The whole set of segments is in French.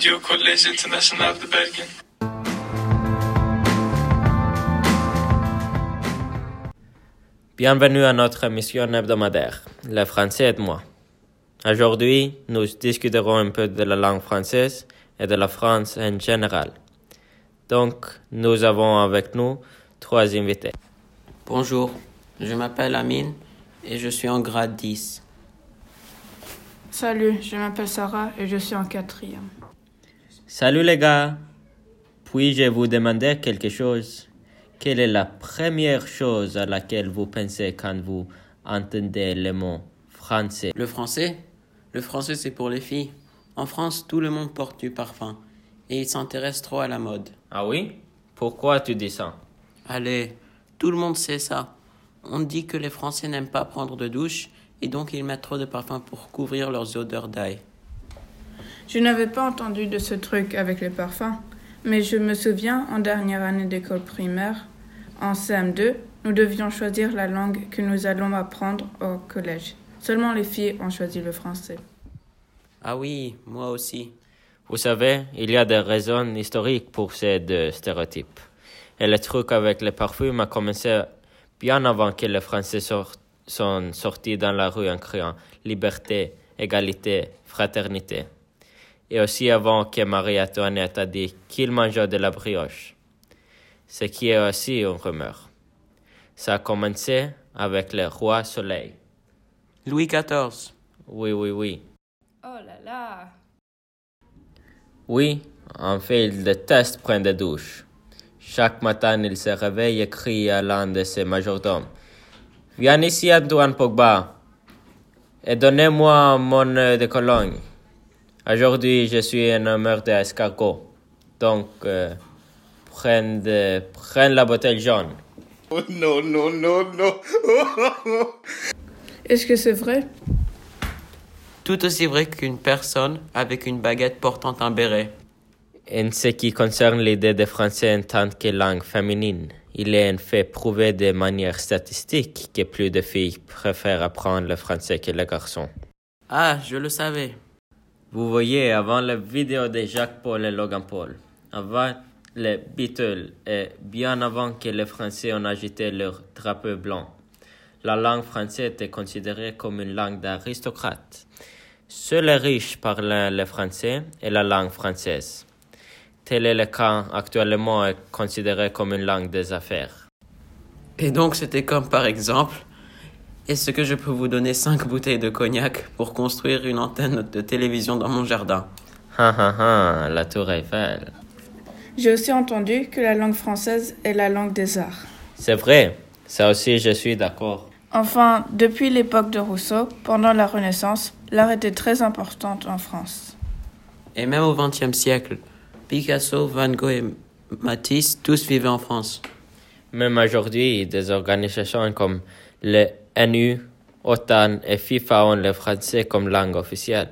Radio Collège International de Bergen. Bienvenue à notre émission hebdomadaire, Le français et moi. Aujourd'hui, nous discuterons un peu de la langue française et de la France en général. Donc, nous avons avec nous trois invités. Bonjour, je m'appelle Amine et je suis en grade 10. Salut, je m'appelle Sarah et je suis en quatrième. Salut les gars. Puis-je vous demander quelque chose? Quelle est la première chose à laquelle vous pensez quand vous entendez le mot français? Le français? Le français c'est pour les filles. En France, tout le monde porte du parfum et ils s'intéressent trop à la mode. Ah oui? Pourquoi tu dis ça? Allez, tout le monde sait ça. On dit que les Français n'aiment pas prendre de douche et donc ils mettent trop de parfum pour couvrir leurs odeurs d'ail. Je n'avais pas entendu de ce truc avec les parfums, mais je me souviens, en dernière année d'école primaire, en CM2, nous devions choisir la langue que nous allons apprendre au collège. Seulement les filles ont choisi le français. Ah oui, moi aussi. Vous savez, il y a des raisons historiques pour ces deux stéréotypes. Et le truc avec les parfums a commencé bien avant que les Français sortent sortis dans la rue en criant liberté, égalité, fraternité. Et aussi avant que Marie-Antoinette a dit qu'il mangeait de la brioche. Ce qui est aussi une rumeur. Ça a commencé avec le roi Soleil. Louis XIV. Oui, oui, oui. Oh là là Oui, en fait, il déteste prendre des douches. Chaque matin, il se réveille et crie à l'un de ses majordomes Viens ici, Antoine Pogba, et donnez-moi mon œuf de Cologne. Aujourd'hui, je suis un homme d'escargot. Donc, euh, prends, de- prends la bouteille jaune. Oh non, non, non, non. Est-ce que c'est vrai? Tout aussi vrai qu'une personne avec une baguette portant un béret. En ce qui concerne l'idée de français en tant que langue féminine, il est en fait prouvé de manière statistique que plus de filles préfèrent apprendre le français que les garçons. Ah, je le savais. Vous voyez, avant la vidéo de Jacques Paul et Logan Paul, avant les Beatles et bien avant que les Français ont agité leur drapeau blanc, la langue française était considérée comme une langue d'aristocrate. Seuls les riches parlaient le français et la langue française. Tel est le cas actuellement est considéré comme une langue des affaires. Et donc c'était comme par exemple, est-ce que je peux vous donner 5 bouteilles de cognac pour construire une antenne de télévision dans mon jardin? Ha ha ha, la tour Eiffel. J'ai aussi entendu que la langue française est la langue des arts. C'est vrai, ça aussi je suis d'accord. Enfin, depuis l'époque de Rousseau, pendant la Renaissance, l'art était très important en France. Et même au XXe siècle, Picasso, Van Gogh et Matisse, tous vivaient en France. Même aujourd'hui, des organisations comme le NU, OTAN et FIFA ont le français comme langue officielle.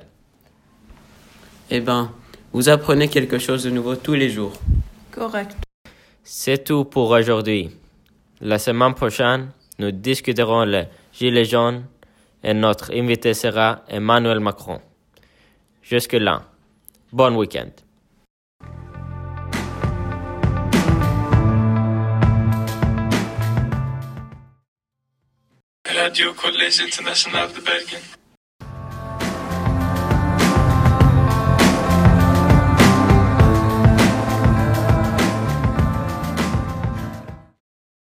Eh ben, vous apprenez quelque chose de nouveau tous les jours. Correct. C'est tout pour aujourd'hui. La semaine prochaine, nous discuterons le gilet jaune et notre invité sera Emmanuel Macron. Jusque-là, bon week-end. Radio Collège International de.